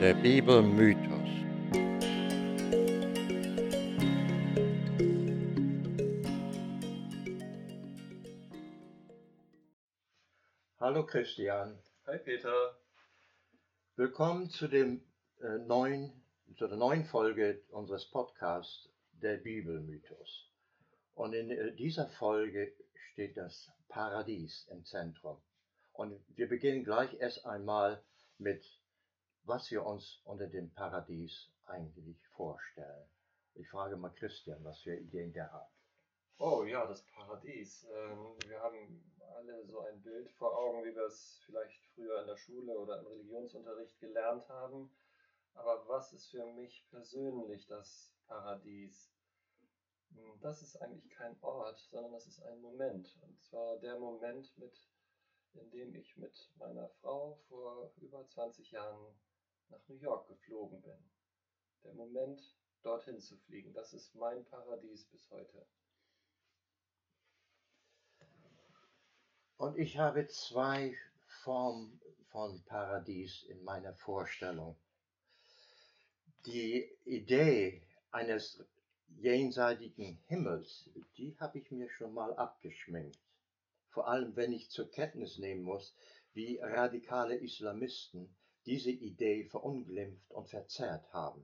Der Bibelmythos. Hallo Christian. Hi Peter. Willkommen zu, dem, äh, neuen, zu der neuen Folge unseres Podcasts Der Bibelmythos. Und in äh, dieser Folge steht das Paradies im Zentrum. Und wir beginnen gleich erst einmal mit was wir uns unter dem Paradies eigentlich vorstellen. Ich frage mal Christian, was für Ideen der hat. Oh ja, das Paradies. Ähm, wir haben alle so ein Bild vor Augen, wie wir es vielleicht früher in der Schule oder im Religionsunterricht gelernt haben. Aber was ist für mich persönlich das Paradies? Hm, das ist eigentlich kein Ort, sondern das ist ein Moment. Und zwar der Moment, mit, in dem ich mit meiner Frau vor über 20 Jahren nach New York geflogen bin. Der Moment, dorthin zu fliegen, das ist mein Paradies bis heute. Und ich habe zwei Formen von Paradies in meiner Vorstellung. Die Idee eines jenseitigen Himmels, die habe ich mir schon mal abgeschminkt. Vor allem, wenn ich zur Kenntnis nehmen muss, wie radikale Islamisten diese Idee verunglimpft und verzerrt haben,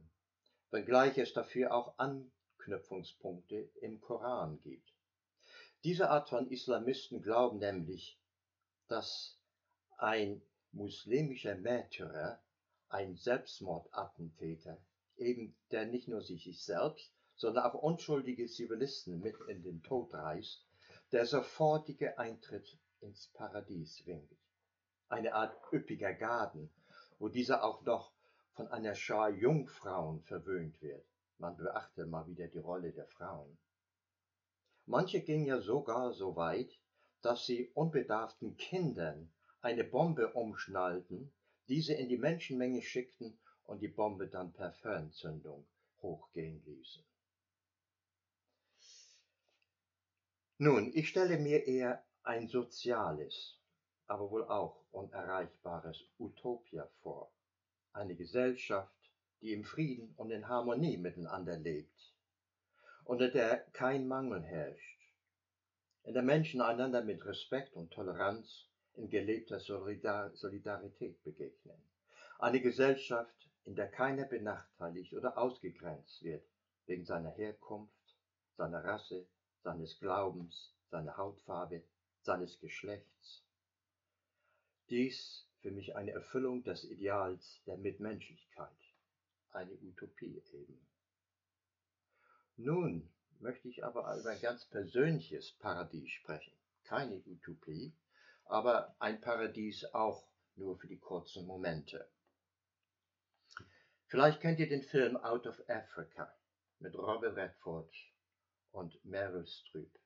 wenngleich es dafür auch Anknüpfungspunkte im Koran gibt. Diese Art von Islamisten glauben nämlich, dass ein muslimischer Märtyrer, ein Selbstmordattentäter, eben der nicht nur sich selbst, sondern auch unschuldige Zivilisten mit in den Tod reißt, der sofortige Eintritt ins Paradies winkt. Eine Art üppiger Garten, wo dieser auch noch von einer Schar Jungfrauen verwöhnt wird. Man beachte mal wieder die Rolle der Frauen. Manche gingen ja sogar so weit, dass sie unbedarften Kindern eine Bombe umschnallten, diese in die Menschenmenge schickten und die Bombe dann per Fernzündung hochgehen ließen. Nun, ich stelle mir eher ein soziales, aber wohl auch unerreichbares Utopia vor. Eine Gesellschaft, die im Frieden und in Harmonie miteinander lebt, unter der kein Mangel herrscht, in der Menschen einander mit Respekt und Toleranz in gelebter Solidar Solidarität begegnen. Eine Gesellschaft, in der keiner benachteiligt oder ausgegrenzt wird wegen seiner Herkunft, seiner Rasse, seines Glaubens, seiner Hautfarbe, seines Geschlechts, dies für mich eine Erfüllung des Ideals der Mitmenschlichkeit, eine Utopie eben. Nun möchte ich aber über ein ganz persönliches Paradies sprechen. Keine Utopie, aber ein Paradies auch nur für die kurzen Momente. Vielleicht kennt ihr den Film Out of Africa mit Robert Redford und Meryl Streep.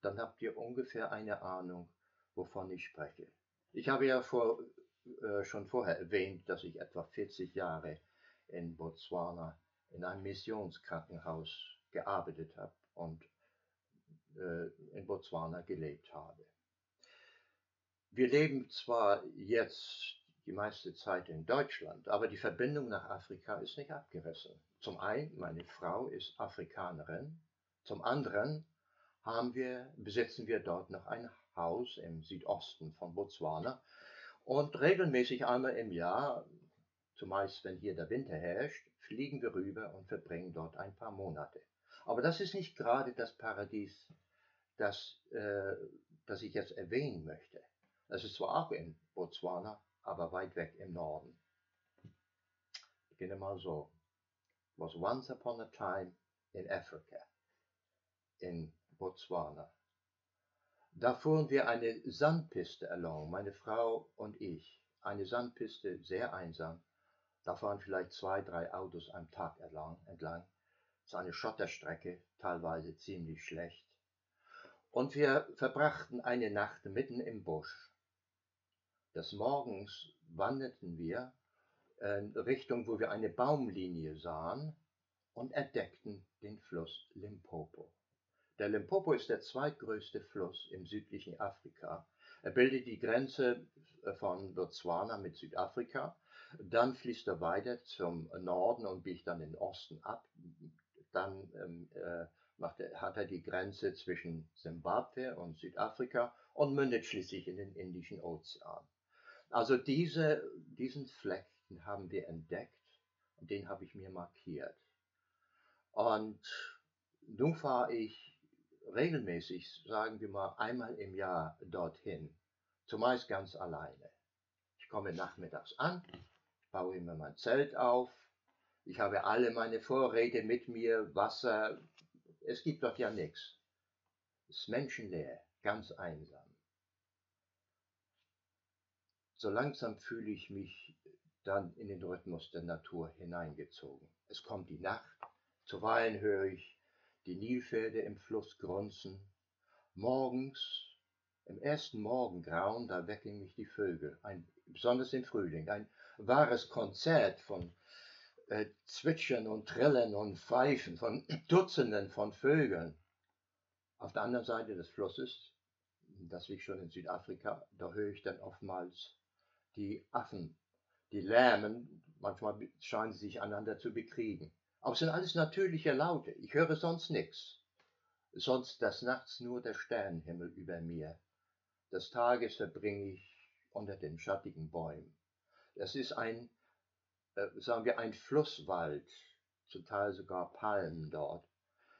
Dann habt ihr ungefähr eine Ahnung, wovon ich spreche. Ich habe ja vor, äh, schon vorher erwähnt, dass ich etwa 40 Jahre in Botswana in einem Missionskrankenhaus gearbeitet habe und äh, in Botswana gelebt habe. Wir leben zwar jetzt die meiste Zeit in Deutschland, aber die Verbindung nach Afrika ist nicht abgerissen. Zum einen, meine Frau ist Afrikanerin, zum anderen haben wir, besitzen wir dort noch ein Haus im Südosten von Botswana. Und regelmäßig einmal im Jahr, zumeist wenn hier der Winter herrscht, fliegen wir rüber und verbringen dort ein paar Monate. Aber das ist nicht gerade das Paradies, das, äh, das ich jetzt erwähnen möchte. Das ist zwar auch in Botswana, aber weit weg im Norden. Ich beginne mal so. Was once upon a time in Africa, in Botswana. Da fuhren wir eine Sandpiste along, meine Frau und ich. Eine Sandpiste, sehr einsam. Da fahren vielleicht zwei, drei Autos am Tag entlang. entlang. Es ist eine Schotterstrecke, teilweise ziemlich schlecht. Und wir verbrachten eine Nacht mitten im Busch. Des Morgens wanderten wir in Richtung, wo wir eine Baumlinie sahen und entdeckten den Fluss Limpopo. Der Limpopo ist der zweitgrößte Fluss im südlichen Afrika. Er bildet die Grenze äh, von Botswana mit Südafrika, Dann fließt er weiter zum Norden und biegt dann den Osten ab. Dann ähm, äh, macht er, hat er die Grenze zwischen Simbabwe und Südafrika und mündet schließlich in den Indischen Ozean. Also diese, diesen Fleck haben wir entdeckt und den habe ich mir markiert. Und nun fahre ich regelmäßig, sagen wir mal einmal im Jahr dorthin, zumeist ganz alleine. Ich komme nachmittags an, baue mir mein Zelt auf, ich habe alle meine Vorräte mit mir, Wasser, es gibt dort ja nichts. Es ist menschenleer, ganz einsam. So langsam fühle ich mich dann in den Rhythmus der Natur hineingezogen. Es kommt die Nacht, zuweilen höre ich die Nilpferde im Fluss grunzen. Morgens, im ersten Morgengrauen, da wecken mich die Vögel, ein, besonders im Frühling, ein wahres Konzert von äh, Zwitschern und Trillen und Pfeifen von Dutzenden von Vögeln. Auf der anderen Seite des Flusses, das liegt schon in Südafrika, da höre ich dann oftmals die Affen, die lärmen, manchmal scheinen sie sich einander zu bekriegen. Aber es sind alles natürliche Laute. Ich höre sonst nichts. Sonst des Nachts nur der Sternenhimmel über mir. Des Tages verbringe ich unter den schattigen Bäumen. Es ist ein, äh, sagen wir, ein Flusswald, zum Teil sogar Palmen dort.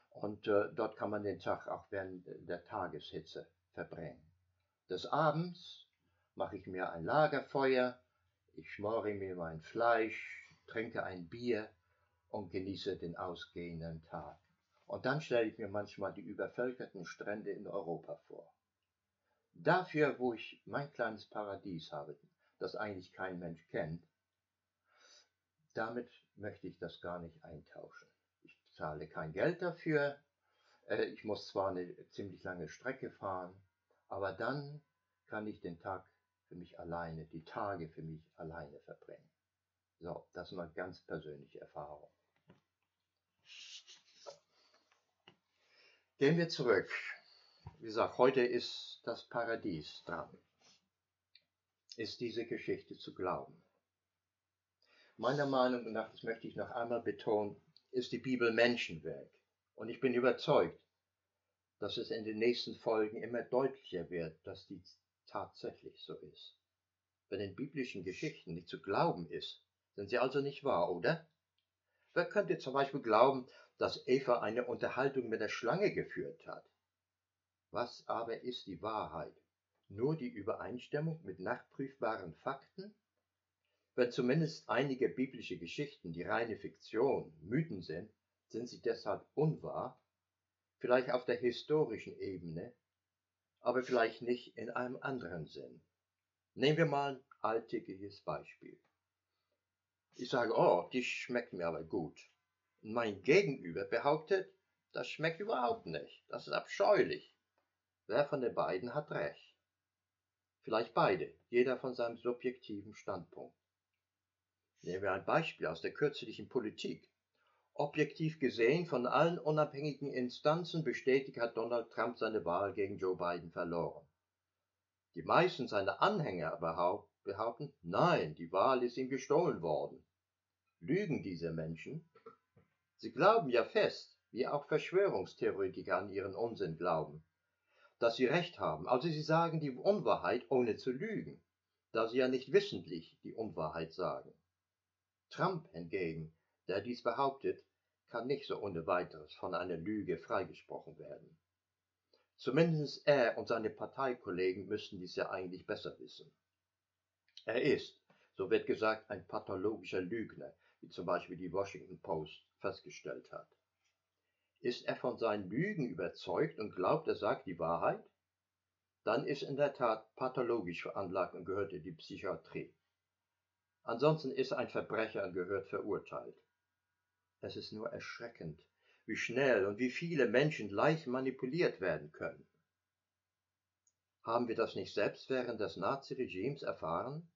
Und äh, dort kann man den Tag auch während der Tageshitze verbringen. Des Abends mache ich mir ein Lagerfeuer, ich schmore mir mein Fleisch, trinke ein Bier und genieße den ausgehenden Tag. Und dann stelle ich mir manchmal die übervölkerten Strände in Europa vor. Dafür, wo ich mein kleines Paradies habe, das eigentlich kein Mensch kennt, damit möchte ich das gar nicht eintauschen. Ich zahle kein Geld dafür, äh, ich muss zwar eine ziemlich lange Strecke fahren, aber dann kann ich den Tag für mich alleine, die Tage für mich alleine verbringen. So, das ist eine ganz persönliche Erfahrung. Gehen wir zurück. Wie gesagt, heute ist das Paradies dran. Ist diese Geschichte zu glauben? Meiner Meinung nach, das möchte ich noch einmal betonen, ist die Bibel Menschenwerk. Und ich bin überzeugt, dass es in den nächsten Folgen immer deutlicher wird, dass die tatsächlich so ist. Wenn in biblischen Geschichten nicht zu glauben ist, sind sie also nicht wahr, oder? Wer könnte zum Beispiel glauben, dass Eva eine Unterhaltung mit der Schlange geführt hat. Was aber ist die Wahrheit? Nur die Übereinstimmung mit nachprüfbaren Fakten? Wenn zumindest einige biblische Geschichten die reine Fiktion, Mythen sind, sind sie deshalb unwahr? Vielleicht auf der historischen Ebene, aber vielleicht nicht in einem anderen Sinn. Nehmen wir mal ein alltägliches Beispiel. Ich sage, oh, die schmeckt mir aber gut mein Gegenüber behauptet, das schmeckt überhaupt nicht, das ist abscheulich. Wer von den beiden hat recht? Vielleicht beide, jeder von seinem subjektiven Standpunkt. Nehmen wir ein Beispiel aus der kürzlichen Politik. Objektiv gesehen, von allen unabhängigen Instanzen bestätigt hat Donald Trump seine Wahl gegen Joe Biden verloren. Die meisten seiner Anhänger behaupten, nein, die Wahl ist ihm gestohlen worden. Lügen diese Menschen? Sie glauben ja fest, wie auch Verschwörungstheoretiker an ihren Unsinn glauben, dass sie recht haben. Also sie sagen die Unwahrheit, ohne zu lügen, da sie ja nicht wissentlich die Unwahrheit sagen. Trump hingegen, der dies behauptet, kann nicht so ohne weiteres von einer Lüge freigesprochen werden. Zumindest er und seine Parteikollegen müssten dies ja eigentlich besser wissen. Er ist, so wird gesagt, ein pathologischer Lügner, wie zum Beispiel die Washington Post festgestellt hat. Ist er von seinen Lügen überzeugt und glaubt, er sagt die Wahrheit? Dann ist in der Tat pathologisch veranlagt und gehört in die Psychiatrie. Ansonsten ist ein Verbrecher und gehört verurteilt. Es ist nur erschreckend, wie schnell und wie viele Menschen leicht manipuliert werden können. Haben wir das nicht selbst während des Naziregimes erfahren?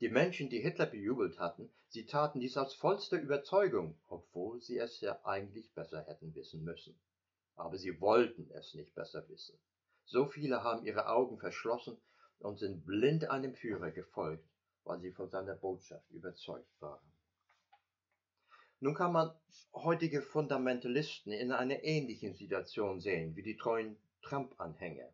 Die Menschen, die Hitler bejubelt hatten, sie taten dies aus vollster Überzeugung, obwohl sie es ja eigentlich besser hätten wissen müssen. Aber sie wollten es nicht besser wissen. So viele haben ihre Augen verschlossen und sind blind einem Führer gefolgt, weil sie von seiner Botschaft überzeugt waren. Nun kann man heutige Fundamentalisten in einer ähnlichen Situation sehen wie die treuen Trump-Anhänger.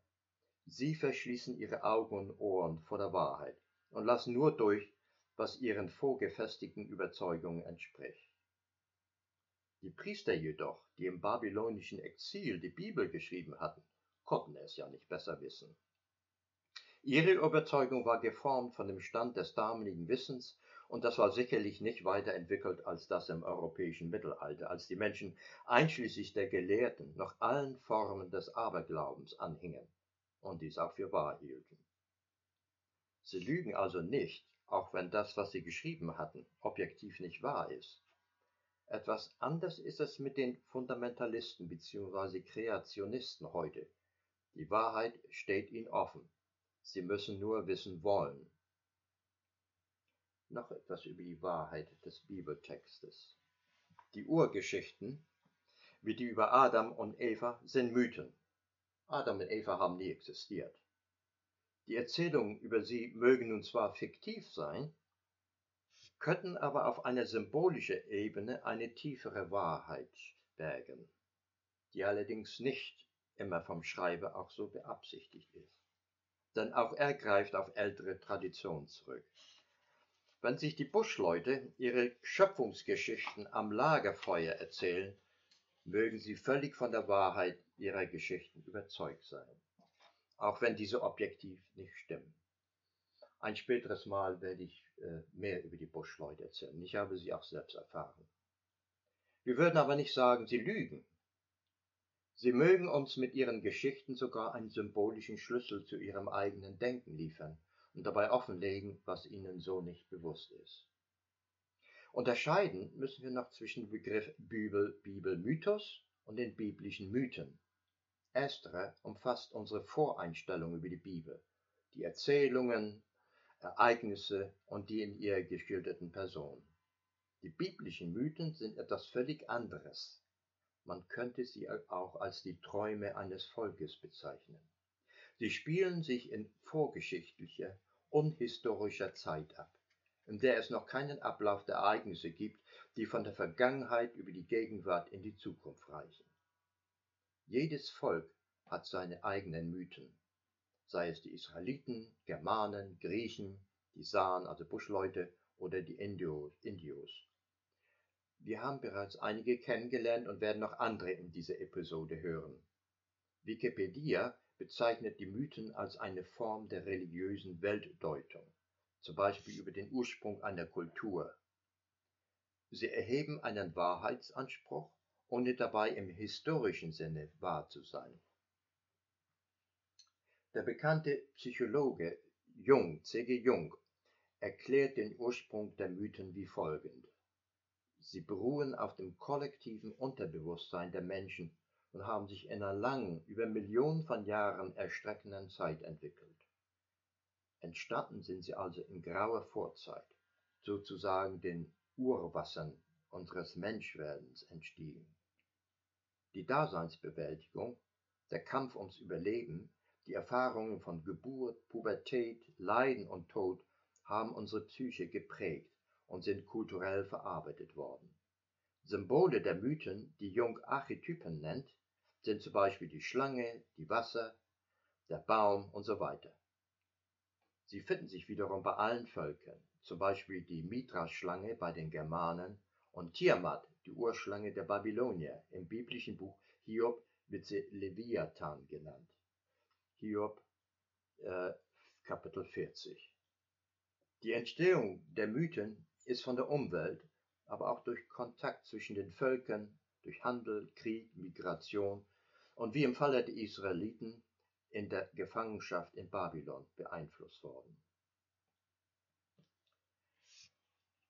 Sie verschließen ihre Augen und Ohren vor der Wahrheit und lassen nur durch, was ihren vorgefestigten Überzeugungen entspricht. Die Priester jedoch, die im babylonischen Exil die Bibel geschrieben hatten, konnten es ja nicht besser wissen. Ihre Überzeugung war geformt von dem Stand des damaligen Wissens und das war sicherlich nicht weiterentwickelt als das im europäischen Mittelalter, als die Menschen einschließlich der Gelehrten noch allen Formen des Aberglaubens anhingen und dies auch für wahr hielten. Sie lügen also nicht, auch wenn das, was sie geschrieben hatten, objektiv nicht wahr ist. Etwas anders ist es mit den Fundamentalisten bzw. Kreationisten heute. Die Wahrheit steht ihnen offen. Sie müssen nur wissen wollen. Noch etwas über die Wahrheit des Bibeltextes. Die Urgeschichten, wie die über Adam und Eva, sind Mythen. Adam und Eva haben nie existiert. Die Erzählungen über sie mögen nun zwar fiktiv sein, könnten aber auf einer symbolischen Ebene eine tiefere Wahrheit bergen, die allerdings nicht immer vom Schreiber auch so beabsichtigt ist. Denn auch er greift auf ältere Traditionen zurück. Wenn sich die Buschleute ihre Schöpfungsgeschichten am Lagerfeuer erzählen, mögen sie völlig von der Wahrheit ihrer Geschichten überzeugt sein, auch wenn diese objektiv nicht stimmen. Ein späteres Mal werde ich äh, mehr über die Buschleute erzählen. Ich habe sie auch selbst erfahren. Wir würden aber nicht sagen, sie lügen. Sie mögen uns mit ihren Geschichten sogar einen symbolischen Schlüssel zu ihrem eigenen Denken liefern und dabei offenlegen, was ihnen so nicht bewusst ist. Unterscheiden müssen wir noch zwischen dem Begriff Bibel, Bibelmythos und den biblischen Mythen. Ersterer umfasst unsere Voreinstellung über die Bibel, die Erzählungen, Ereignisse und die in ihr geschilderten Personen. Die biblischen Mythen sind etwas völlig anderes. Man könnte sie auch als die Träume eines Volkes bezeichnen. Sie spielen sich in vorgeschichtlicher, unhistorischer Zeit ab, in der es noch keinen Ablauf der Ereignisse gibt, die von der Vergangenheit über die Gegenwart in die Zukunft reichen. Jedes Volk hat seine eigenen Mythen, sei es die Israeliten, Germanen, Griechen, die San, also Buschleute, oder die Indios. Wir haben bereits einige kennengelernt und werden noch andere in dieser Episode hören. Wikipedia bezeichnet die Mythen als eine Form der religiösen Weltdeutung, zum Beispiel über den Ursprung einer Kultur. Sie erheben einen Wahrheitsanspruch, ohne dabei im historischen Sinne wahr zu sein. Der bekannte Psychologe Jung, C.G. Jung, erklärt den Ursprung der Mythen wie folgend. Sie beruhen auf dem kollektiven Unterbewusstsein der Menschen und haben sich in einer langen, über Millionen von Jahren erstreckenden Zeit entwickelt. Entstanden sind sie also in grauer Vorzeit, sozusagen den Urwassern unseres Menschwerdens entstiegen. Die Daseinsbewältigung, der Kampf ums Überleben, die Erfahrungen von Geburt, Pubertät, Leiden und Tod haben unsere Psyche geprägt und sind kulturell verarbeitet worden. Symbole der Mythen, die Jung Archetypen nennt, sind zum Beispiel die Schlange, die Wasser, der Baum und so weiter. Sie finden sich wiederum bei allen Völkern, zum Beispiel die Mitra-Schlange bei den Germanen und Tiamat, die Urschlange der Babylonier. Im biblischen Buch Hiob wird sie Leviathan genannt. Hiob äh, Kapitel 40. Die Entstehung der Mythen ist von der Umwelt, aber auch durch Kontakt zwischen den Völkern, durch Handel, Krieg, Migration und wie im Falle der Israeliten in der Gefangenschaft in Babylon beeinflusst worden.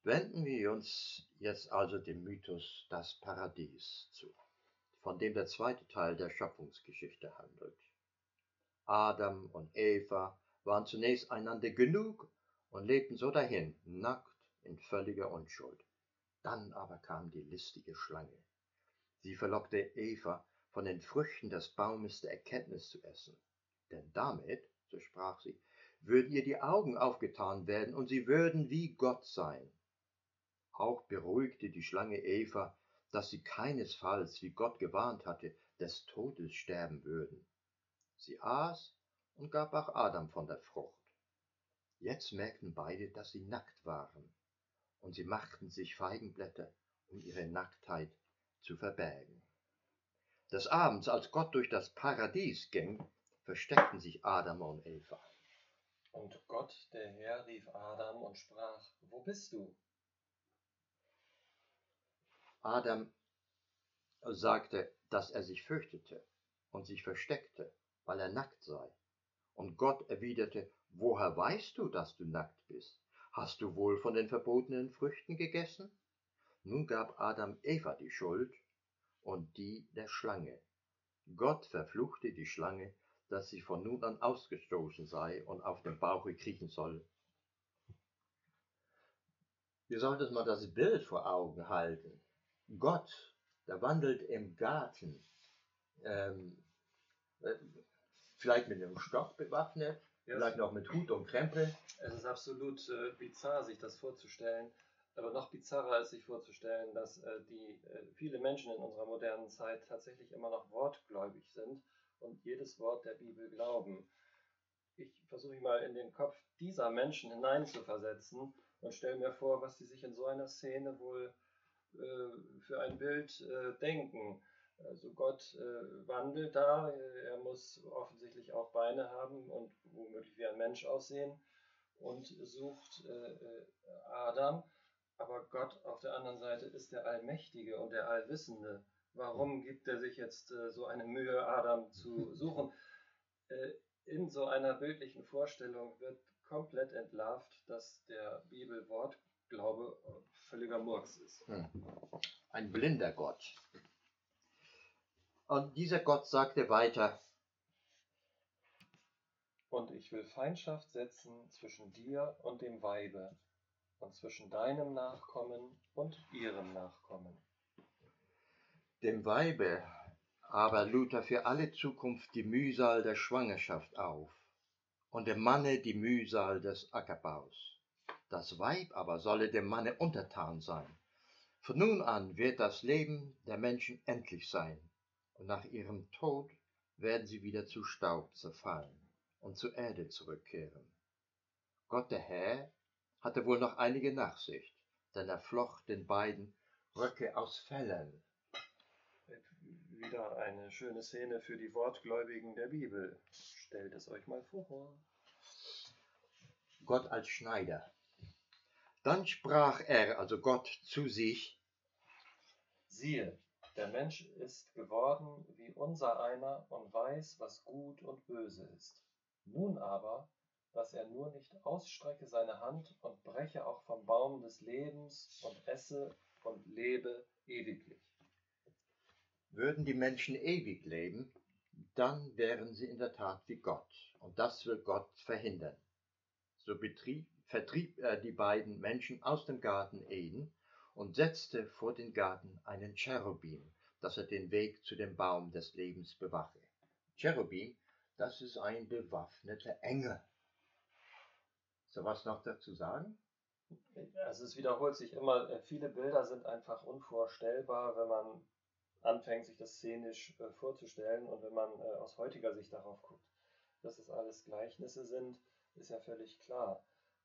Wenden wir uns jetzt also dem Mythos das Paradies zu, von dem der zweite Teil der Schöpfungsgeschichte handelt. Adam und Eva waren zunächst einander genug und lebten so dahin, nackt in völliger Unschuld. Dann aber kam die listige Schlange. Sie verlockte Eva, von den Früchten des Baumes der Erkenntnis zu essen. Denn damit, so sprach sie, würden ihr die Augen aufgetan werden und sie würden wie Gott sein. Auch beruhigte die Schlange Eva, dass sie keinesfalls, wie Gott gewarnt hatte, des Todes sterben würden. Sie aß und gab auch Adam von der Frucht. Jetzt merkten beide, dass sie nackt waren, und sie machten sich Feigenblätter, um ihre Nacktheit zu verbergen. Des Abends, als Gott durch das Paradies ging, versteckten sich Adam und Eva. Und Gott, der Herr, rief Adam und sprach, Wo bist du? Adam sagte, dass er sich fürchtete und sich versteckte, weil er nackt sei. Und Gott erwiderte, Woher weißt du, dass du nackt bist? Hast du wohl von den verbotenen Früchten gegessen? Nun gab Adam Eva die Schuld und die der Schlange. Gott verfluchte die Schlange, dass sie von nun an ausgestoßen sei und auf dem Bauche kriechen soll. Wir sollten uns mal das Bild vor Augen halten. Gott, der wandelt im Garten, ähm, äh, vielleicht mit einem Stock bewaffnet, ja, vielleicht noch mit Hut und Krempel. Es ist absolut äh, bizarr, sich das vorzustellen. Aber noch bizarrer ist sich vorzustellen, dass äh, die, äh, viele Menschen in unserer modernen Zeit tatsächlich immer noch wortgläubig sind und jedes Wort der Bibel glauben. Ich versuche mich mal in den Kopf dieser Menschen hineinzuversetzen und stelle mir vor, was sie sich in so einer Szene wohl für ein Bild äh, denken. Also Gott äh, wandelt da, er muss offensichtlich auch Beine haben und womöglich wie ein Mensch aussehen und sucht Adam. Aber Gott auf der anderen Seite ist der Allmächtige und der Allwissende. Warum gibt er sich jetzt so eine Mühe, Adam zu suchen? in so einer bildlichen Vorstellung wird komplett entlarvt, dass der Bibel Wortglaube völliger Murks ist. Hm. Ein blinder Gott. Und dieser Gott sagte weiter, und ich will Feindschaft setzen zwischen dir und dem Weibe und zwischen deinem Nachkommen und ihrem Nachkommen. Dem Weibe aber lud er für alle Zukunft die Mühsal der Schwangerschaft auf und dem Manne die Mühsal des Ackerbaus. Das Weib aber solle dem Manne untertan sein. Von nun an wird das Leben der Menschen endlich sein, und nach ihrem Tod werden sie wieder zu Staub zerfallen und zur Erde zurückkehren. Gott der Herr hatte wohl noch einige Nachsicht, denn er flocht den beiden Röcke aus Fellen. Wieder eine schöne Szene für die Wortgläubigen der Bibel. Stellt es euch mal vor. Gott als Schneider. Dann sprach er, also Gott, zu sich, siehe, der Mensch ist geworden wie unser einer und weiß, was gut und böse ist. Nun aber, dass er nur nicht ausstrecke seine Hand und breche auch vom Baum des Lebens und esse und lebe ewiglich. Würden die Menschen ewig leben, dann wären sie in der Tat wie Gott, und das will Gott verhindern. So betrieb vertrieb er die beiden Menschen aus dem Garten Eden und setzte vor den Garten einen Cherubim, dass er den Weg zu dem Baum des Lebens bewache. Cherubim, das ist ein bewaffneter Engel. So was noch dazu sagen? Also es wiederholt sich immer, äh, viele Bilder sind einfach unvorstellbar, wenn man anfängt, sich das szenisch äh, vorzustellen und wenn man äh, aus heutiger Sicht darauf guckt. Dass es alles Gleichnisse sind, ist ja völlig klar.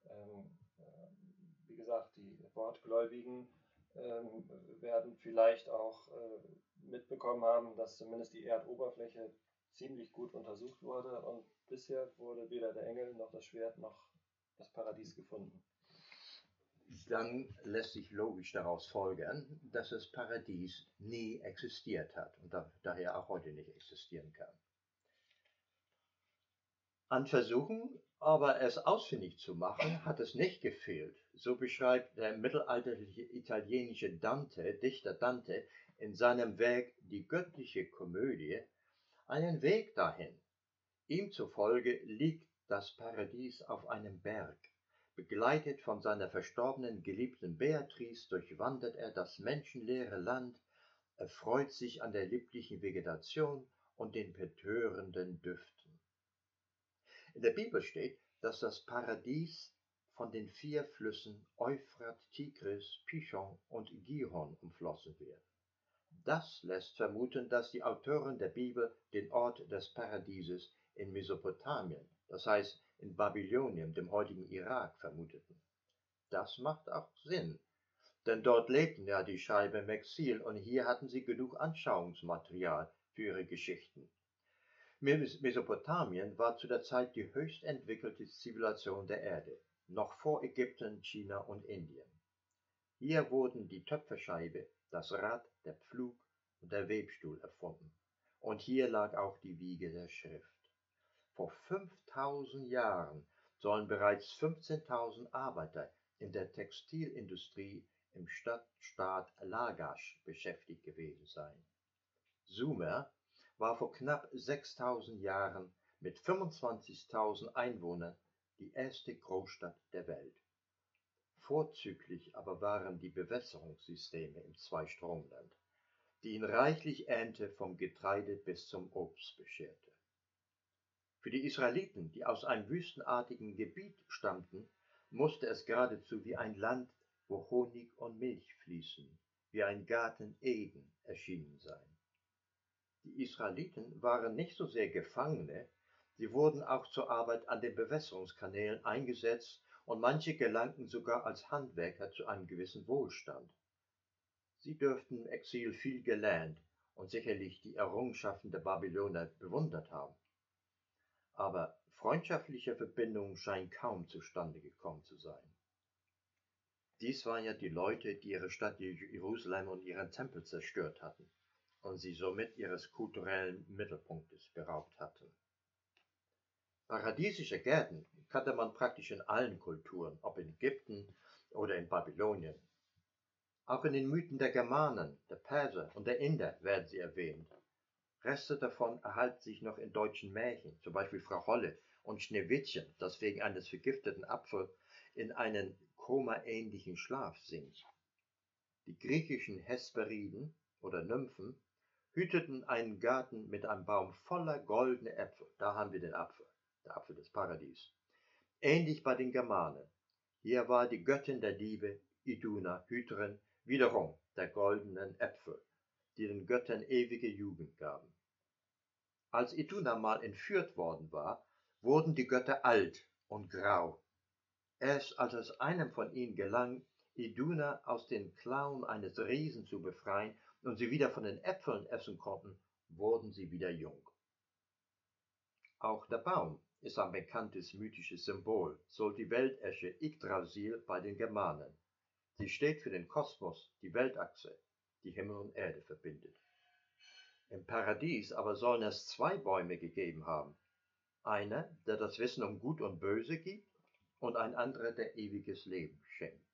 Ähm, äh, wie gesagt, die Wortgläubigen ähm, werden vielleicht auch äh, mitbekommen haben, dass zumindest die Erdoberfläche ziemlich gut untersucht wurde und bisher wurde weder der Engel noch das Schwert noch das Paradies gefunden. Dann lässt sich logisch daraus folgern, dass das Paradies nie existiert hat und daher auch heute nicht existieren kann. An Versuchen aber es ausfindig zu machen, hat es nicht gefehlt. So beschreibt der mittelalterliche italienische Dante, Dichter Dante, in seinem Werk Die göttliche Komödie einen Weg dahin. Ihm zufolge liegt das Paradies auf einem Berg. Begleitet von seiner verstorbenen geliebten Beatrice durchwandert er das menschenleere Land, erfreut sich an der lieblichen Vegetation und den betörenden Düften. In der Bibel steht, dass das Paradies von den vier Flüssen Euphrat, Tigris, Pishon und Gihon umflossen wird. Das lässt vermuten, dass die Autoren der Bibel den Ort des Paradieses in Mesopotamien, das heißt in Babylonien, dem heutigen Irak, vermuteten. Das macht auch Sinn, denn dort lebten ja die Scheibe im Exil und hier hatten sie genug Anschauungsmaterial für ihre Geschichten. Mesopotamien war zu der Zeit die höchst entwickelte Zivilisation der Erde, noch vor Ägypten, China und Indien. Hier wurden die Töpferscheibe, das Rad, der Pflug und der Webstuhl erfunden. Und hier lag auch die Wiege der Schrift. Vor 5000 Jahren sollen bereits 15.000 Arbeiter in der Textilindustrie im Stadtstaat Lagash beschäftigt gewesen sein. Sumer war vor knapp 6000 Jahren mit 25.000 Einwohnern die erste Großstadt der Welt. Vorzüglich aber waren die Bewässerungssysteme im Zweistromland, die ihn reichlich Ernte vom Getreide bis zum Obst bescherte. Für die Israeliten, die aus einem wüstenartigen Gebiet stammten, musste es geradezu wie ein Land, wo Honig und Milch fließen, wie ein Garten Eden erschienen sein. Die Israeliten waren nicht so sehr Gefangene, sie wurden auch zur Arbeit an den Bewässerungskanälen eingesetzt und manche gelangten sogar als Handwerker zu einem gewissen Wohlstand. Sie dürften im Exil viel gelernt und sicherlich die Errungenschaften der Babyloner bewundert haben. Aber freundschaftliche Verbindungen scheinen kaum zustande gekommen zu sein. Dies waren ja die Leute, die ihre Stadt Jerusalem und ihren Tempel zerstört hatten und sie somit ihres kulturellen Mittelpunktes beraubt hatten. Paradiesische Gärten kannte man praktisch in allen Kulturen, ob in Ägypten oder in Babylonien. Auch in den Mythen der Germanen, der Perser und der Inder werden sie erwähnt. Reste davon erhalten sich noch in deutschen Märchen, zum Beispiel Frau Holle und Schneewittchen, das wegen eines vergifteten Apfels in einen komaähnlichen Schlaf sinkt. Die griechischen Hesperiden oder Nymphen hüteten einen Garten mit einem Baum voller goldene Äpfel. Da haben wir den Apfel, der Apfel des Paradies. Ähnlich bei den Germanen. Hier war die Göttin der Liebe, Iduna, Hüterin, wiederum der goldenen Äpfel, die den Göttern ewige Jugend gaben. Als Iduna mal entführt worden war, wurden die Götter alt und grau. Erst als es einem von ihnen gelang, Iduna aus den Klauen eines Riesen zu befreien und sie wieder von den Äpfeln essen konnten, wurden sie wieder jung. Auch der Baum ist ein bekanntes mythisches Symbol, so die Weltesche Yggdrasil bei den Germanen. Sie steht für den Kosmos, die Weltachse, die Himmel und Erde verbindet. Im Paradies aber sollen es zwei Bäume gegeben haben. Einer, der das Wissen um Gut und Böse gibt, und ein anderer, der ewiges Leben schenkt.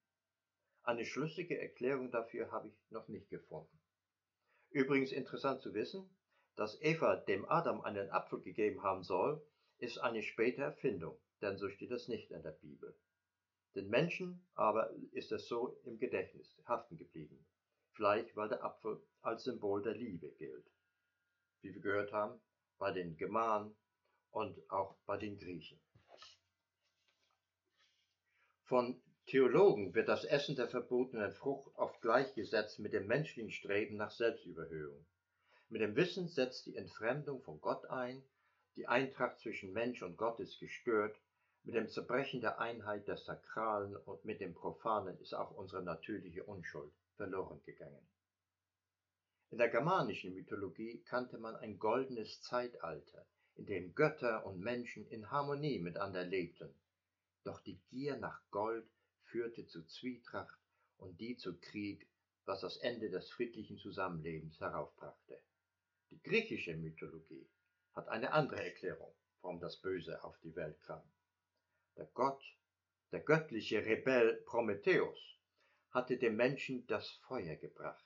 Eine schlüssige Erklärung dafür habe ich noch nicht gefunden. Übrigens interessant zu wissen, dass Eva dem Adam einen Apfel gegeben haben soll, ist eine späte Erfindung, denn so steht es nicht in der Bibel. Den Menschen aber ist es so im Gedächtnis haften geblieben, vielleicht weil der Apfel als Symbol der Liebe gilt. Wie wir gehört haben, bei den Germanen und auch bei den Griechen. Von Theologen wird das Essen der verbotenen Frucht oft gleichgesetzt mit dem menschlichen Streben nach Selbstüberhöhung. Mit dem Wissen setzt die Entfremdung von Gott ein, die Eintracht zwischen Mensch und Gott ist gestört, mit dem Zerbrechen der Einheit des Sakralen und mit dem Profanen ist auch unsere natürliche Unschuld verloren gegangen. In der germanischen Mythologie kannte man ein goldenes Zeitalter, in dem Götter und Menschen in Harmonie miteinander lebten. Doch die Gier nach Gold führte zu Zwietracht und die zu Krieg, was das Ende des friedlichen Zusammenlebens heraufbrachte. Die griechische Mythologie hat eine andere Erklärung, warum das Böse auf die Welt kam. Der Gott, der göttliche Rebell Prometheus, hatte dem Menschen das Feuer gebracht.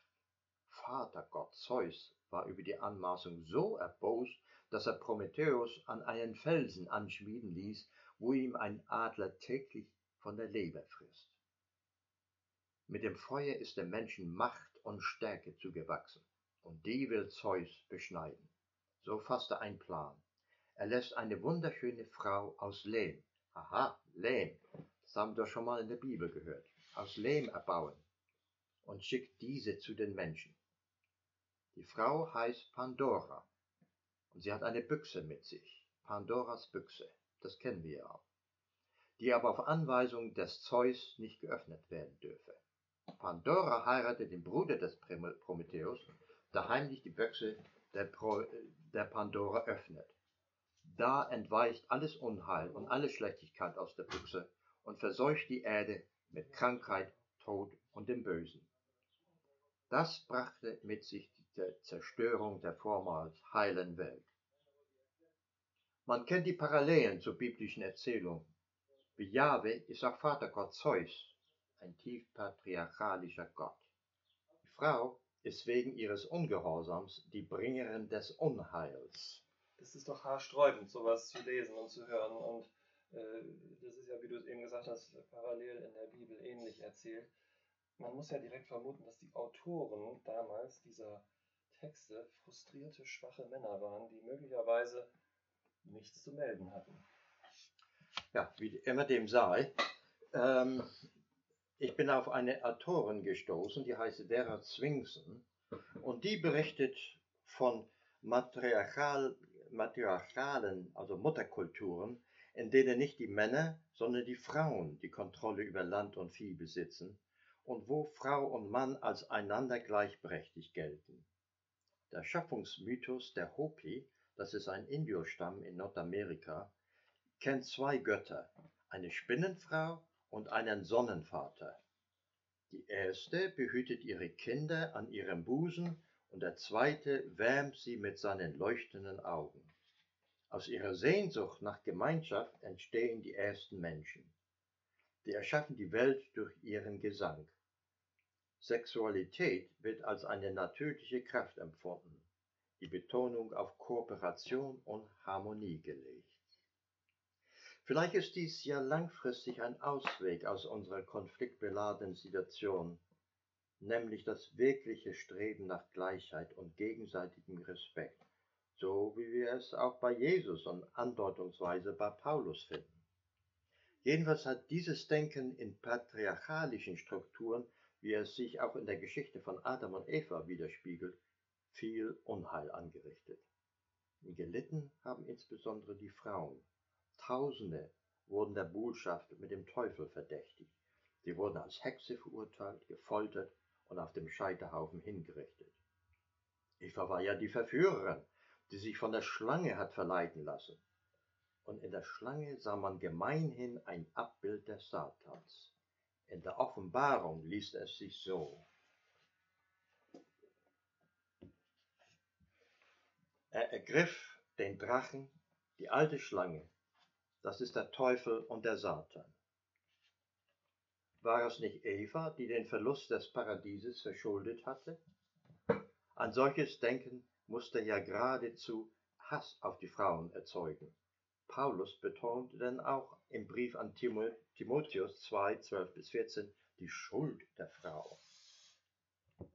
Vatergott Zeus war über die Anmaßung so erbost, dass er Prometheus an einen Felsen anschmieden ließ, wo ihm ein Adler täglich von der Leber frisst. Mit dem Feuer ist dem Menschen Macht und Stärke zugewachsen, und die will Zeus beschneiden. So fasste ein Plan. Er lässt eine wunderschöne Frau aus Lehm, aha, Lehm, das haben wir schon mal in der Bibel gehört, aus Lehm erbauen und schickt diese zu den Menschen. Die Frau heißt Pandora und sie hat eine Büchse mit sich, Pandoras Büchse, das kennen wir ja auch, die aber auf Anweisung des Zeus nicht geöffnet werden dürfe. Pandora heiratet den Bruder des Prometheus, der heimlich die Büchse der, Pro, der Pandora öffnet. Da entweicht alles Unheil und alle Schlechtigkeit aus der Büchse und verseucht die Erde mit Krankheit, Tod und dem Bösen. Das brachte mit sich die Zerstörung der vormals heilen Welt. Man kennt die Parallelen zur biblischen Erzählung. Wie Jahwe ist auch Vatergott Zeus, ein tief patriarchalischer Gott. Die Frau ist wegen ihres Ungehorsams die Bringerin des Unheils. Das ist doch haarsträubend, sowas zu lesen und zu hören. Und äh, das ist ja, wie du es eben gesagt hast, parallel in der Bibel ähnlich erzählt man muss ja direkt vermuten, dass die Autoren damals dieser Texte frustrierte, schwache Männer waren, die möglicherweise nichts zu melden hatten. Ja, wie immer dem sei. Ähm, ich bin auf eine Autorin gestoßen, die heißt Vera Zwingsen und die berichtet von Matriarchal, Matriarchalen, also Mutterkulturen, in denen nicht die Männer, sondern die Frauen die Kontrolle über Land und Vieh besitzen und wo Frau und Mann als einander gleichberechtigt gelten. Der Schöpfungsmythos der Hopi, das ist ein Indiostamm in Nordamerika, kennt zwei Götter, eine Spinnenfrau und einen Sonnenvater. Die erste behütet ihre Kinder an ihrem Busen und der zweite wärmt sie mit seinen leuchtenden Augen. Aus ihrer Sehnsucht nach Gemeinschaft entstehen die ersten Menschen. Die erschaffen die Welt durch ihren Gesang. Sexualität wird als eine natürliche Kraft empfunden, die Betonung auf Kooperation und Harmonie gelegt. Vielleicht ist dies ja langfristig ein Ausweg aus unserer konfliktbeladenen Situation, nämlich das wirkliche Streben nach Gleichheit und gegenseitigem Respekt, so wie wir es auch bei Jesus und andeutungsweise bei Paulus finden. Jedenfalls hat dieses Denken in patriarchalischen Strukturen, wie es sich auch in der Geschichte von Adam und Eva widerspiegelt, viel Unheil angerichtet. Gelitten haben insbesondere die Frauen. Tausende wurden der Buhlschaft mit dem Teufel verdächtigt. Sie wurden als Hexe verurteilt, gefoltert und auf dem Scheiterhaufen hingerichtet. Eva war ja die Verführerin, die sich von der Schlange hat verleiten lassen und in der Schlange sah man gemeinhin ein Abbild des Satans. In der Offenbarung liest es sich so. Er ergriff den Drachen, die alte Schlange, das ist der Teufel und der Satan. War es nicht Eva, die den Verlust des Paradieses verschuldet hatte? Ein solches Denken musste ja geradezu Hass auf die Frauen erzeugen. Paulus betonte dann auch im Brief an Timotheus 2, 12 bis 14 die Schuld der Frau.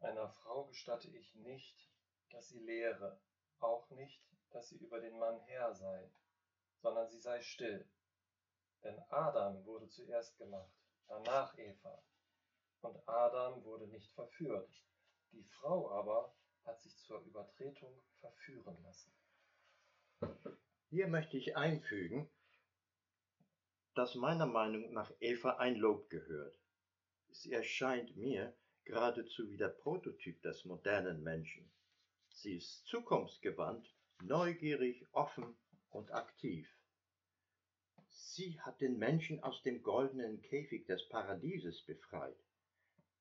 Einer Frau gestatte ich nicht, dass sie lehre, auch nicht, dass sie über den Mann Herr sei, sondern sie sei still. Denn Adam wurde zuerst gemacht, danach Eva. Und Adam wurde nicht verführt. Die Frau aber hat sich zur Übertretung verführen lassen. Hier möchte ich einfügen, dass meiner Meinung nach Eva ein Lob gehört. Sie erscheint mir geradezu wie der Prototyp des modernen Menschen. Sie ist zukunftsgewandt, neugierig, offen und aktiv. Sie hat den Menschen aus dem goldenen Käfig des Paradieses befreit,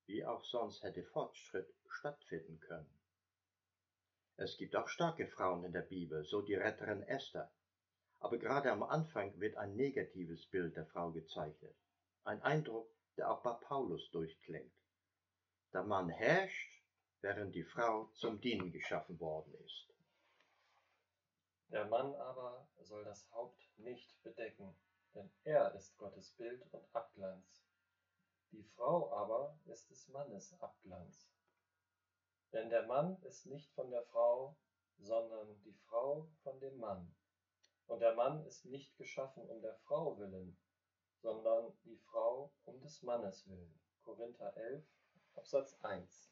wie auch sonst hätte Fortschritt stattfinden können. Es gibt auch starke Frauen in der Bibel, so die Retterin Esther. Aber gerade am Anfang wird ein negatives Bild der Frau gezeichnet. Ein Eindruck, der auch bei Paulus durchklingt. Der Mann herrscht, während die Frau zum Dienen geschaffen worden ist. Der Mann aber soll das Haupt nicht bedecken, denn er ist Gottes Bild und Abglanz. Die Frau aber ist des Mannes Abglanz. Denn der Mann ist nicht von der Frau, sondern die Frau von dem Mann. Und der Mann ist nicht geschaffen um der Frau willen, sondern die Frau um des Mannes willen. Korinther 11, Absatz 1.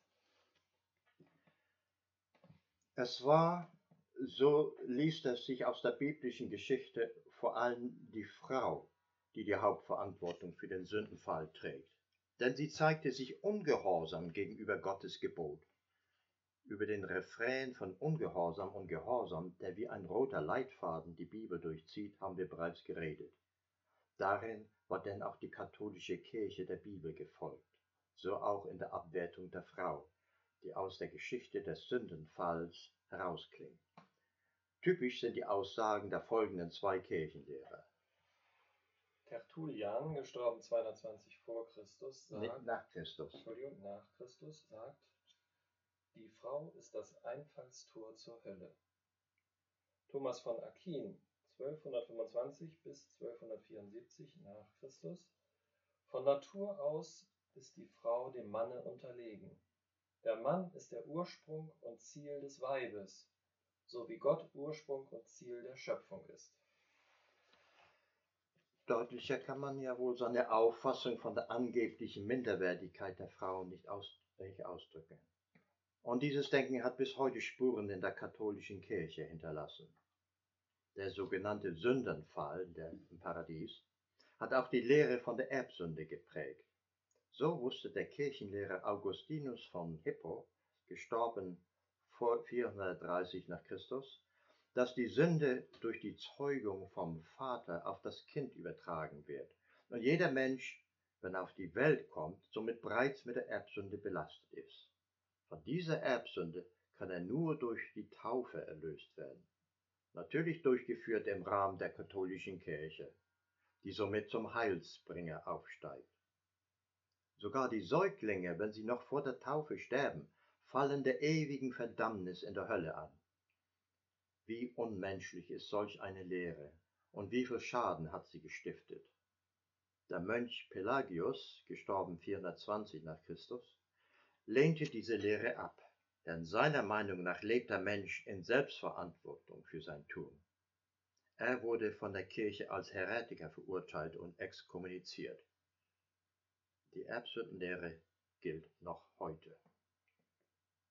Es war, so liest es sich aus der biblischen Geschichte, vor allem die Frau, die die Hauptverantwortung für den Sündenfall trägt. Denn sie zeigte sich ungehorsam gegenüber Gottes Gebot über den Refrain von Ungehorsam und Gehorsam, der wie ein roter Leitfaden die Bibel durchzieht, haben wir bereits geredet. Darin war denn auch die katholische Kirche der Bibel gefolgt, so auch in der Abwertung der Frau, die aus der Geschichte des Sündenfalls herausklingt. Typisch sind die Aussagen der folgenden zwei Kirchenlehrer. Tertullian, gestorben 220 vor Christus, sagt, nach Christus. Entschuldigung, nach Christus sagt, die Frau ist das Einfallstor zur Hölle. Thomas von Aquin (1225 bis 1274 nach Christus): Von Natur aus ist die Frau dem Manne unterlegen. Der Mann ist der Ursprung und Ziel des Weibes, so wie Gott Ursprung und Ziel der Schöpfung ist. Deutlicher kann man ja wohl seine Auffassung von der angeblichen Minderwertigkeit der Frau nicht ausdrücken. Und dieses Denken hat bis heute Spuren in der katholischen Kirche hinterlassen. Der sogenannte Sündenfall der im Paradies hat auch die Lehre von der Erbsünde geprägt. So wusste der Kirchenlehrer Augustinus von Hippo, gestorben vor 430 nach Christus, dass die Sünde durch die Zeugung vom Vater auf das Kind übertragen wird und jeder Mensch, wenn er auf die Welt kommt, somit bereits mit der Erbsünde belastet ist. Von dieser Erbsünde kann er nur durch die Taufe erlöst werden, natürlich durchgeführt im Rahmen der katholischen Kirche, die somit zum Heilsbringer aufsteigt. Sogar die Säuglinge, wenn sie noch vor der Taufe sterben, fallen der ewigen Verdammnis in der Hölle an. Wie unmenschlich ist solch eine Lehre und wie viel Schaden hat sie gestiftet. Der Mönch Pelagius, gestorben 420 nach Christus, lehnte diese Lehre ab, denn seiner Meinung nach lebt der Mensch in Selbstverantwortung für sein Tun. Er wurde von der Kirche als Heretiker verurteilt und exkommuniziert. Die Erbsündenlehre gilt noch heute.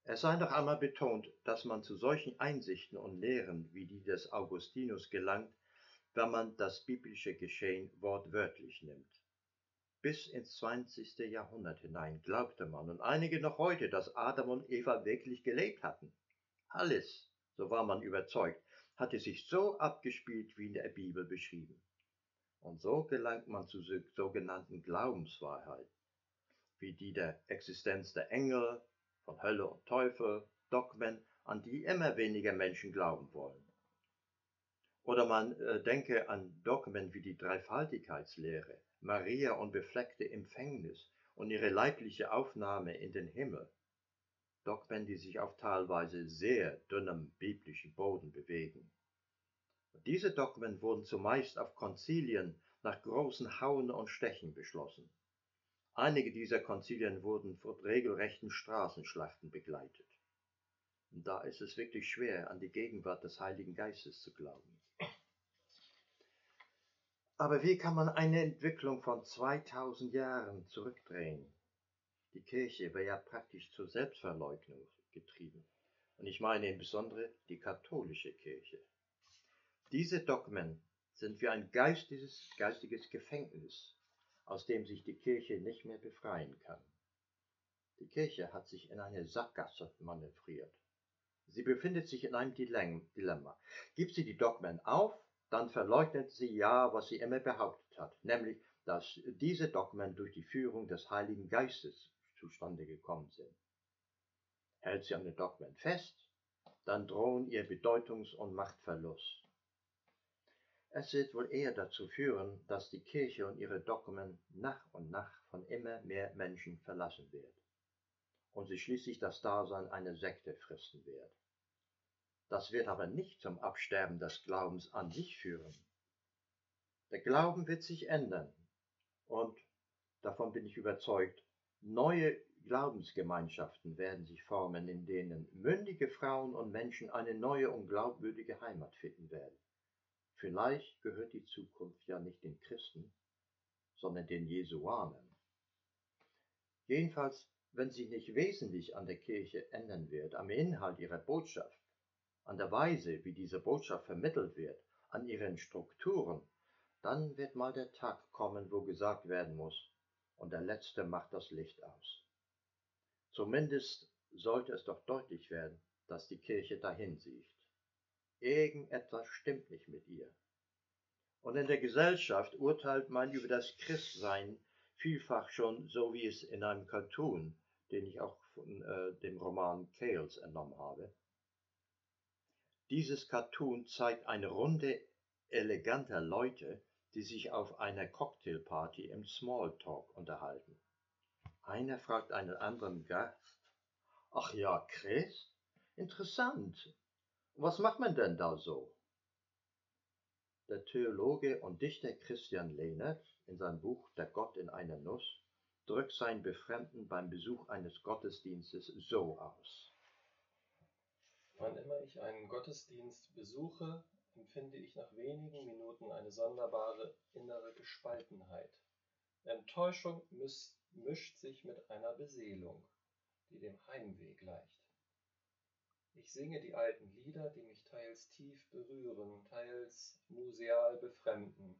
Es sei noch einmal betont, dass man zu solchen Einsichten und Lehren wie die des Augustinus gelangt, wenn man das biblische Geschehen wortwörtlich nimmt. Bis ins 20. Jahrhundert hinein glaubte man und einige noch heute, dass Adam und Eva wirklich gelebt hatten. Alles, so war man überzeugt, hatte sich so abgespielt wie in der Bibel beschrieben. Und so gelangt man zu sogenannten Glaubenswahrheit, wie die der Existenz der Engel, von Hölle und Teufel, Dogmen, an die immer weniger Menschen glauben wollen. Oder man äh, denke an Dogmen wie die Dreifaltigkeitslehre, Maria unbefleckte Empfängnis und ihre leibliche Aufnahme in den Himmel. Dogmen, die sich auf teilweise sehr dünnem biblischen Boden bewegen. Diese Dogmen wurden zumeist auf Konzilien nach großen Hauen und Stechen beschlossen. Einige dieser Konzilien wurden von regelrechten Straßenschlachten begleitet. Und da ist es wirklich schwer, an die Gegenwart des Heiligen Geistes zu glauben. Aber wie kann man eine Entwicklung von 2000 Jahren zurückdrehen? Die Kirche wäre ja praktisch zur Selbstverleugnung getrieben. Und ich meine insbesondere die katholische Kirche. Diese Dogmen sind wie ein geistiges, geistiges Gefängnis, aus dem sich die Kirche nicht mehr befreien kann. Die Kirche hat sich in eine Sackgasse manövriert. Sie befindet sich in einem Dilemma. Gibt sie die Dogmen auf, dann verleugnet sie ja, was sie immer behauptet hat, nämlich, dass diese Dogmen durch die Führung des Heiligen Geistes zustande gekommen sind. Hält sie an den Dogmen fest, dann drohen ihr Bedeutungs- und Machtverlust. Es wird wohl eher dazu führen, dass die Kirche und ihre Dogmen nach und nach von immer mehr Menschen verlassen wird und sie schließlich das Dasein einer Sekte fristen wird. Das wird aber nicht zum Absterben des Glaubens an sich führen. Der Glauben wird sich ändern und, davon bin ich überzeugt, neue Glaubensgemeinschaften werden sich formen, in denen mündige Frauen und Menschen eine neue und glaubwürdige Heimat finden werden. Vielleicht gehört die Zukunft ja nicht den Christen, sondern den Jesuanen. Jedenfalls, wenn sich nicht wesentlich an der Kirche ändern wird, am Inhalt ihrer Botschaft, an der Weise, wie diese Botschaft vermittelt wird, an ihren Strukturen, dann wird mal der Tag kommen, wo gesagt werden muss, und der Letzte macht das Licht aus. Zumindest sollte es doch deutlich werden, dass die Kirche dahin sieht. Irgendetwas stimmt nicht mit ihr. Und in der Gesellschaft urteilt man über das Christsein vielfach schon so, wie es in einem Cartoon, den ich auch von äh, dem Roman Kales entnommen habe. Dieses Cartoon zeigt eine Runde eleganter Leute, die sich auf einer Cocktailparty im Smalltalk unterhalten. Einer fragt einen anderen Gast, ach ja, Christ? Interessant. Was macht man denn da so? Der Theologe und Dichter Christian Lehnert in seinem Buch Der Gott in einer Nuss drückt sein Befremden beim Besuch eines Gottesdienstes so aus. Wann immer ich einen Gottesdienst besuche, empfinde ich nach wenigen Minuten eine sonderbare innere Gespaltenheit. Enttäuschung mischt sich mit einer Beseelung, die dem Heimweh gleicht. Ich singe die alten Lieder, die mich teils tief berühren, teils museal befremden.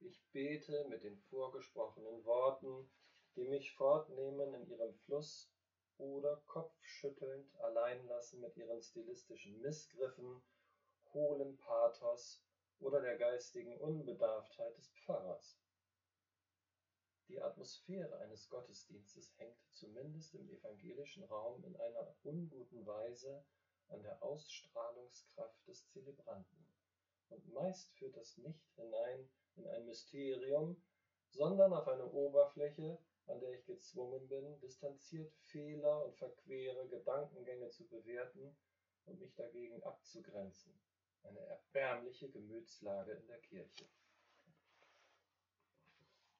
Ich bete mit den vorgesprochenen Worten, die mich fortnehmen in ihrem Fluss oder kopfschüttelnd allein lassen mit ihren stilistischen Missgriffen, hohlen Pathos oder der geistigen Unbedarftheit des Pfarrers. Die Atmosphäre eines Gottesdienstes hängt zumindest im evangelischen Raum in einer unguten Weise an der Ausstrahlungskraft des Zelebranten. Und meist führt das nicht hinein in ein Mysterium, sondern auf eine Oberfläche, an der ich gezwungen bin, distanziert Fehler und verquere Gedankengänge zu bewerten und mich dagegen abzugrenzen. Eine erbärmliche Gemütslage in der Kirche.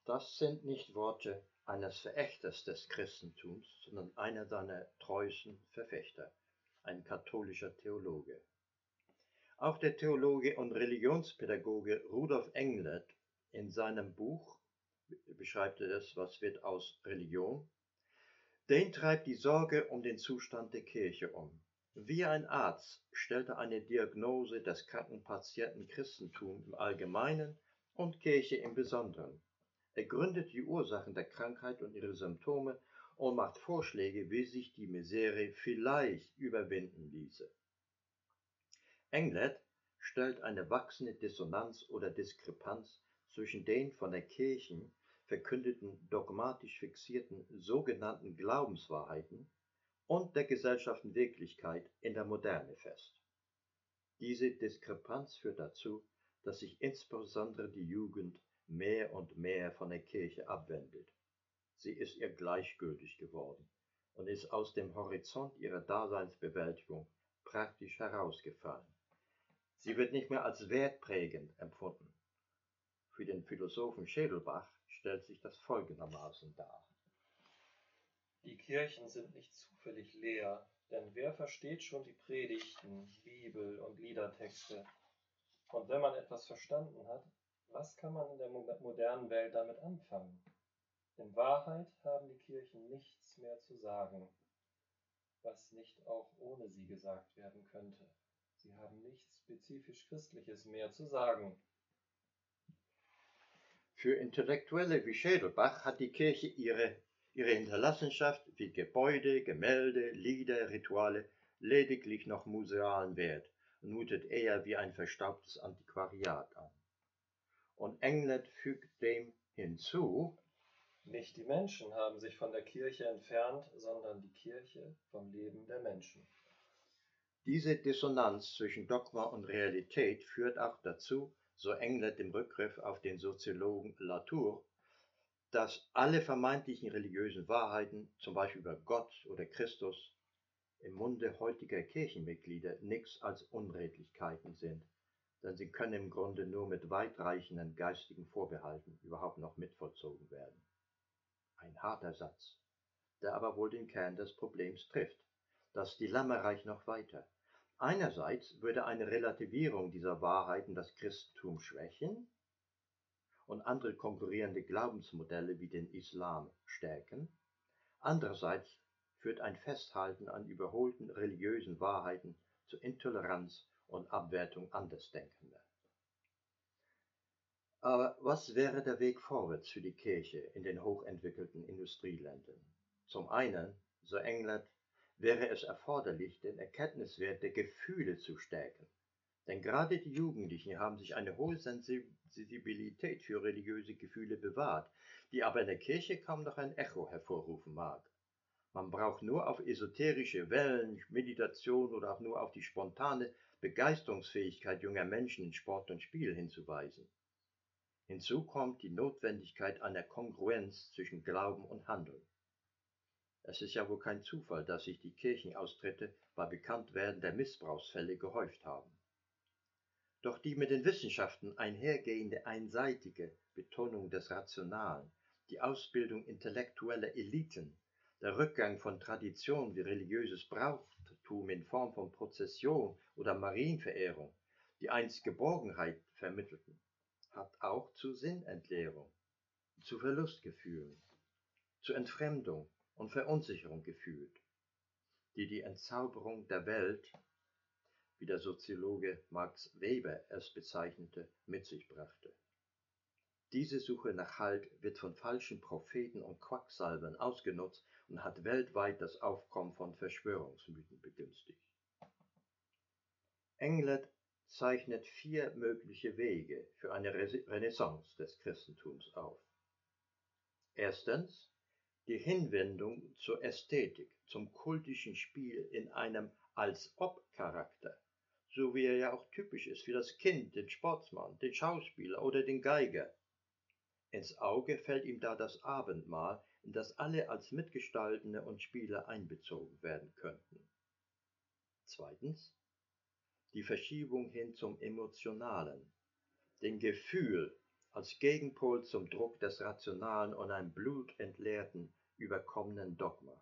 Das sind nicht Worte eines Verächters des Christentums, sondern einer seiner treuesten Verfechter ein katholischer Theologe. Auch der Theologe und Religionspädagoge Rudolf Englert in seinem Buch beschreibt er es, was wird aus Religion, den treibt die Sorge um den Zustand der Kirche um. Wie ein Arzt stellt er eine Diagnose des kranken Patienten Christentum im Allgemeinen und Kirche im Besonderen. Er gründet die Ursachen der Krankheit und ihre Symptome und macht Vorschläge, wie sich die Misere vielleicht überwinden ließe. Englert stellt eine wachsende Dissonanz oder Diskrepanz zwischen den von der Kirchen verkündeten dogmatisch fixierten sogenannten Glaubenswahrheiten und der Gesellschaftenwirklichkeit in der Moderne fest. Diese Diskrepanz führt dazu, dass sich insbesondere die Jugend mehr und mehr von der Kirche abwendet. Sie ist ihr gleichgültig geworden und ist aus dem Horizont ihrer Daseinsbewältigung praktisch herausgefallen. Sie wird nicht mehr als wertprägend empfunden. Für den Philosophen Schädelbach stellt sich das folgendermaßen dar. Die Kirchen sind nicht zufällig leer, denn wer versteht schon die Predigten, Bibel und Liedertexte? Und wenn man etwas verstanden hat, was kann man in der modernen Welt damit anfangen? In Wahrheit haben die Kirchen nichts mehr zu sagen, was nicht auch ohne sie gesagt werden könnte. Sie haben nichts spezifisch Christliches mehr zu sagen. Für Intellektuelle wie Schädelbach hat die Kirche ihre, ihre Hinterlassenschaft wie Gebäude, Gemälde, Lieder, Rituale lediglich noch musealen Wert und mutet eher wie ein verstaubtes Antiquariat an. Und England fügt dem hinzu, nicht die Menschen haben sich von der Kirche entfernt, sondern die Kirche vom Leben der Menschen. Diese Dissonanz zwischen Dogma und Realität führt auch dazu, so Englet im Rückgriff auf den Soziologen Latour, dass alle vermeintlichen religiösen Wahrheiten, zum Beispiel über Gott oder Christus, im Munde heutiger Kirchenmitglieder nichts als Unredlichkeiten sind, denn sie können im Grunde nur mit weitreichenden geistigen Vorbehalten überhaupt noch mitvollzogen werden. Ein harter Satz, der aber wohl den Kern des Problems trifft. Das Dilemma reicht noch weiter. Einerseits würde eine Relativierung dieser Wahrheiten das Christentum schwächen und andere konkurrierende Glaubensmodelle wie den Islam stärken. Andererseits führt ein Festhalten an überholten religiösen Wahrheiten zu Intoleranz und Abwertung Andersdenkender. Aber was wäre der Weg vorwärts für die Kirche in den hochentwickelten Industrieländern? Zum einen, so England, wäre es erforderlich, den Erkenntniswert der Gefühle zu stärken. Denn gerade die Jugendlichen haben sich eine hohe Sensibilität für religiöse Gefühle bewahrt, die aber in der Kirche kaum noch ein Echo hervorrufen mag. Man braucht nur auf esoterische Wellen, Meditation oder auch nur auf die spontane Begeisterungsfähigkeit junger Menschen in Sport und Spiel hinzuweisen. Hinzu kommt die Notwendigkeit einer Kongruenz zwischen Glauben und Handeln. Es ist ja wohl kein Zufall, dass sich die Kirchenaustritte bei Bekanntwerden der Missbrauchsfälle gehäuft haben. Doch die mit den Wissenschaften einhergehende einseitige Betonung des Rationalen, die Ausbildung intellektueller Eliten, der Rückgang von Traditionen wie religiöses Brauchtum in Form von Prozession oder Marienverehrung, die einst Geborgenheit vermittelten, hat auch zu Sinnentleerung, zu Verlustgefühlen, zu Entfremdung und Verunsicherung geführt, die die Entzauberung der Welt, wie der Soziologe Max Weber es bezeichnete, mit sich brachte. Diese Suche nach Halt wird von falschen Propheten und Quacksalbern ausgenutzt und hat weltweit das Aufkommen von Verschwörungsmythen begünstigt. Englert zeichnet vier mögliche Wege für eine Renaissance des Christentums auf. Erstens die Hinwendung zur Ästhetik, zum kultischen Spiel in einem Als-ob-Charakter, so wie er ja auch typisch ist für das Kind, den Sportsmann, den Schauspieler oder den Geiger. Ins Auge fällt ihm da das Abendmahl, in das alle als Mitgestaltende und Spieler einbezogen werden könnten. Zweitens die Verschiebung hin zum Emotionalen, dem Gefühl als Gegenpol zum Druck des rationalen und einem blutentleerten, überkommenen Dogma.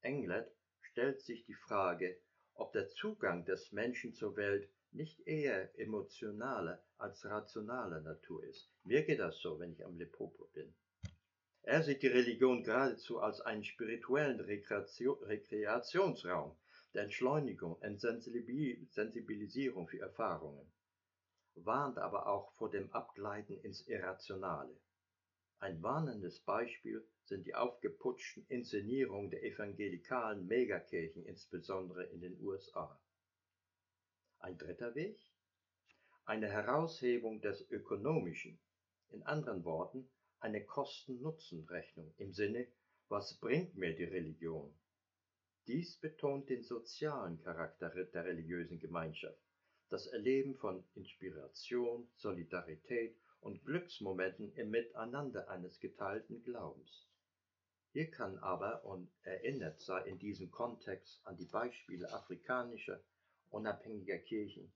Englet stellt sich die Frage, ob der Zugang des Menschen zur Welt nicht eher emotionaler als rationaler Natur ist. Mir geht das so, wenn ich am Lepopo bin. Er sieht die Religion geradezu als einen spirituellen Rekreationsraum, der Entschleunigung und Sensibilisierung für Erfahrungen, warnt aber auch vor dem Abgleiten ins Irrationale. Ein warnendes Beispiel sind die aufgeputschten Inszenierungen der evangelikalen Megakirchen, insbesondere in den USA. Ein dritter Weg? Eine Heraushebung des Ökonomischen, in anderen Worten eine Kosten-Nutzen-Rechnung im Sinne, was bringt mir die Religion? Dies betont den sozialen Charakter der religiösen Gemeinschaft, das Erleben von Inspiration, Solidarität und Glücksmomenten im Miteinander eines geteilten Glaubens. Hier kann aber, und erinnert sei in diesem Kontext an die Beispiele afrikanischer, unabhängiger Kirchen,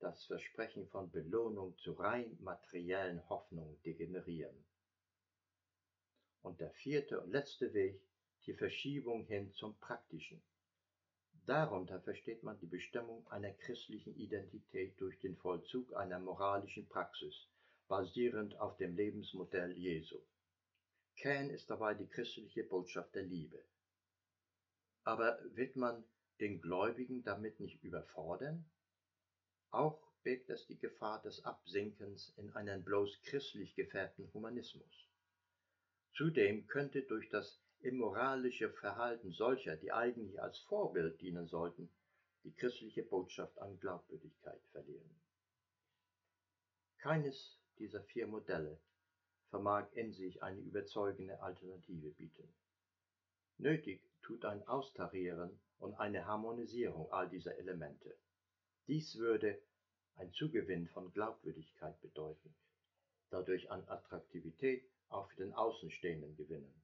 das Versprechen von Belohnung zu rein materiellen Hoffnungen degenerieren. Und der vierte und letzte Weg die Verschiebung hin zum Praktischen. Darunter versteht man die Bestimmung einer christlichen Identität durch den Vollzug einer moralischen Praxis, basierend auf dem Lebensmodell Jesu. Kern ist dabei die christliche Botschaft der Liebe. Aber wird man den Gläubigen damit nicht überfordern? Auch birgt es die Gefahr des Absinkens in einen bloß christlich gefärbten Humanismus. Zudem könnte durch das immoralische Verhalten solcher, die eigentlich als Vorbild dienen sollten, die christliche Botschaft an Glaubwürdigkeit verlieren. Keines dieser vier Modelle vermag in sich eine überzeugende Alternative bieten. Nötig tut ein Austarieren und eine Harmonisierung all dieser Elemente. Dies würde ein Zugewinn von Glaubwürdigkeit bedeuten, dadurch an Attraktivität auch für den Außenstehenden gewinnen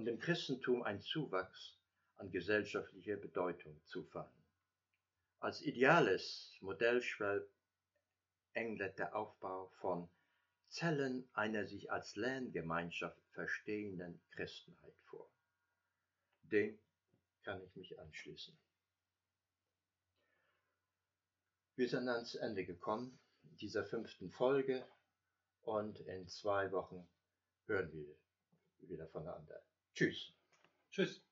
und dem Christentum ein Zuwachs an gesellschaftlicher Bedeutung zufallen. Als ideales Modell schwebt Englet der Aufbau von Zellen einer sich als Lerngemeinschaft verstehenden Christenheit vor. Dem kann ich mich anschließen. Wir sind ans Ende gekommen dieser fünften Folge und in zwei Wochen hören wir wieder voneinander. Tschüss. Tschüss.